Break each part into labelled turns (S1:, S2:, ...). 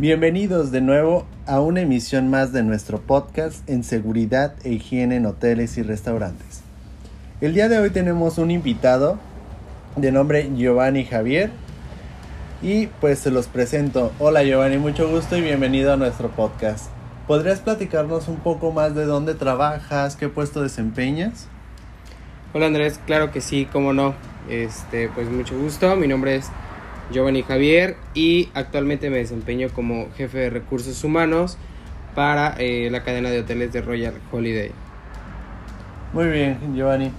S1: Bienvenidos de nuevo a una emisión más de nuestro podcast en seguridad e higiene en hoteles y restaurantes. El día de hoy tenemos un invitado de nombre Giovanni Javier y pues se los presento. Hola Giovanni, mucho gusto y bienvenido a nuestro podcast. ¿Podrías platicarnos un poco más de dónde trabajas, qué puesto desempeñas?
S2: Hola Andrés, claro que sí, cómo no. Este, pues mucho gusto. Mi nombre es Giovanni Javier y actualmente me desempeño como jefe de recursos humanos para eh, la cadena de hoteles de Royal Holiday.
S1: Muy bien, Giovanni.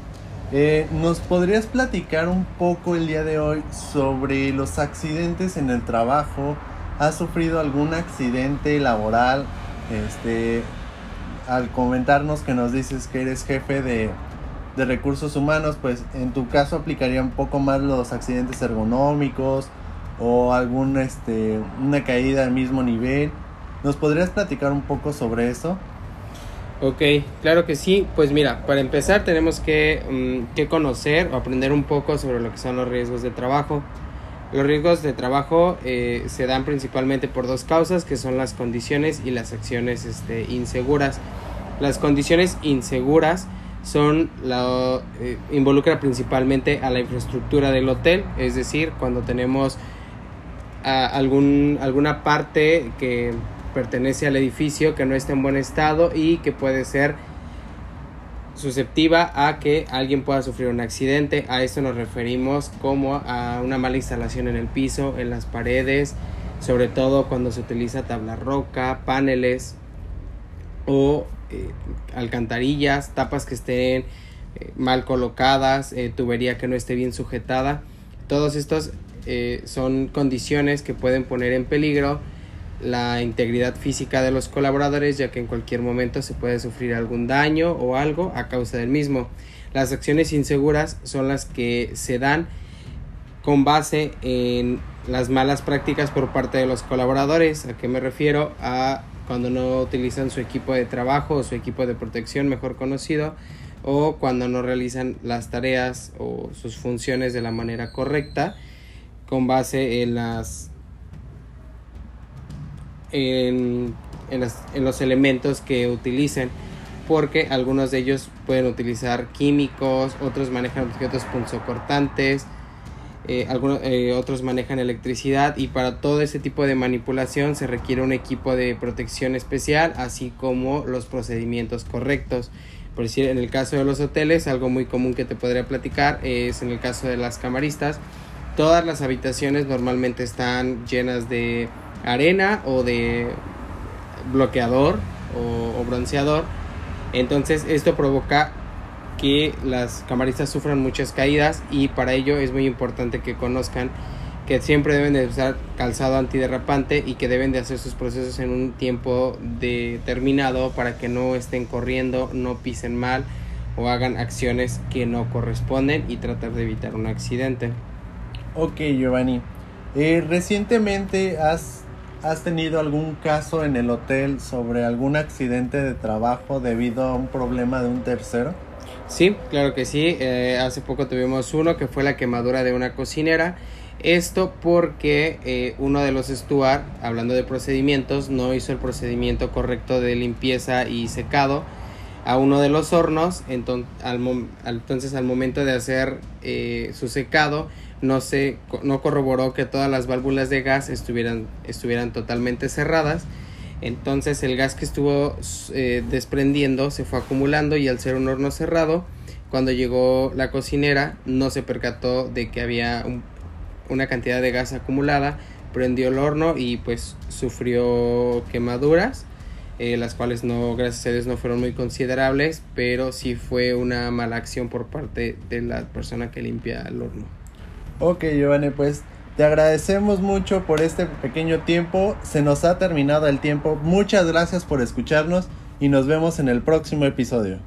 S1: Eh, ¿Nos podrías platicar un poco el día de hoy sobre los accidentes en el trabajo? ¿Has sufrido algún accidente laboral? Este, al comentarnos que nos dices que eres jefe de, de recursos humanos, pues en tu caso aplicaría un poco más los accidentes ergonómicos o algún este una caída al mismo nivel. ¿Nos podrías platicar un poco sobre eso?
S2: Ok, claro que sí. Pues mira, para empezar tenemos que, mm, que, conocer o aprender un poco sobre lo que son los riesgos de trabajo. Los riesgos de trabajo eh, se dan principalmente por dos causas, que son las condiciones y las acciones este, inseguras. Las condiciones inseguras son la eh, involucra principalmente a la infraestructura del hotel, es decir, cuando tenemos a algún, alguna parte que pertenece al edificio que no está en buen estado y que puede ser susceptiva a que alguien pueda sufrir un accidente. A esto nos referimos como a una mala instalación en el piso, en las paredes, sobre todo cuando se utiliza tabla roca, paneles o eh, alcantarillas, tapas que estén eh, mal colocadas, eh, tubería que no esté bien sujetada. Todos estos eh, son condiciones que pueden poner en peligro la integridad física de los colaboradores ya que en cualquier momento se puede sufrir algún daño o algo a causa del mismo. Las acciones inseguras son las que se dan con base en las malas prácticas por parte de los colaboradores. ¿A qué me refiero? A cuando no utilizan su equipo de trabajo o su equipo de protección mejor conocido o cuando no realizan las tareas o sus funciones de la manera correcta con base en las en, en, los elementos que utilicen porque algunos de ellos pueden utilizar químicos, otros manejan objetos punzocortantes, eh, algunos, eh, otros manejan electricidad y para todo ese tipo de manipulación se requiere un equipo de protección especial así como los procedimientos correctos. Por decir, en el caso de los hoteles, algo muy común que te podría platicar es en el caso de las camaristas, Todas las habitaciones normalmente están llenas de arena o de bloqueador o, bronceador. Entonces esto provoca que las camaristas sufran muchas caídas y para ello es muy importante que conozcan que siempre deben de usar calzado antiderrapante y que deben de hacer sus procesos en un tiempo determinado para que no estén corriendo, no pisen mal o hagan acciones que no corresponden y tratar de evitar un accidente.
S1: Ok, Giovanni. Eh, recientemente has, has tenido algún caso en el hotel sobre algún accidente de trabajo debido a un problema de un tercero?
S2: Sí, claro que sí. Eh, hace poco tuvimos uno que fue la quemadura de una cocinera. Esto porque eh, uno de los steward, hablando de procedimientos, no hizo el procedimiento correcto de limpieza y secado a uno de los hornos. Entonces al, entonces, al momento de hacer su secado, no se no corroboró que todas las válvulas de gas estuvieran estuvieran totalmente cerradas. Entonces el gas que estuvo eh, desprendiendo se fue acumulando y al ser un horno cerrado cuando llegó la cocinera no se percató de que había una cantidad de gas acumulada prendió el horno y pues sufrió quemaduras eh, las cuales no gracias a Dios no fueron muy considerables pero sí fue una mala acción por parte de la persona que limpia el horno
S1: Ok, Giovanni, pues te agradecemos mucho por este pequeño tiempo. Se nos ha terminado el tiempo. Muchas gracias por escucharnos y nos vemos en el próximo episodio.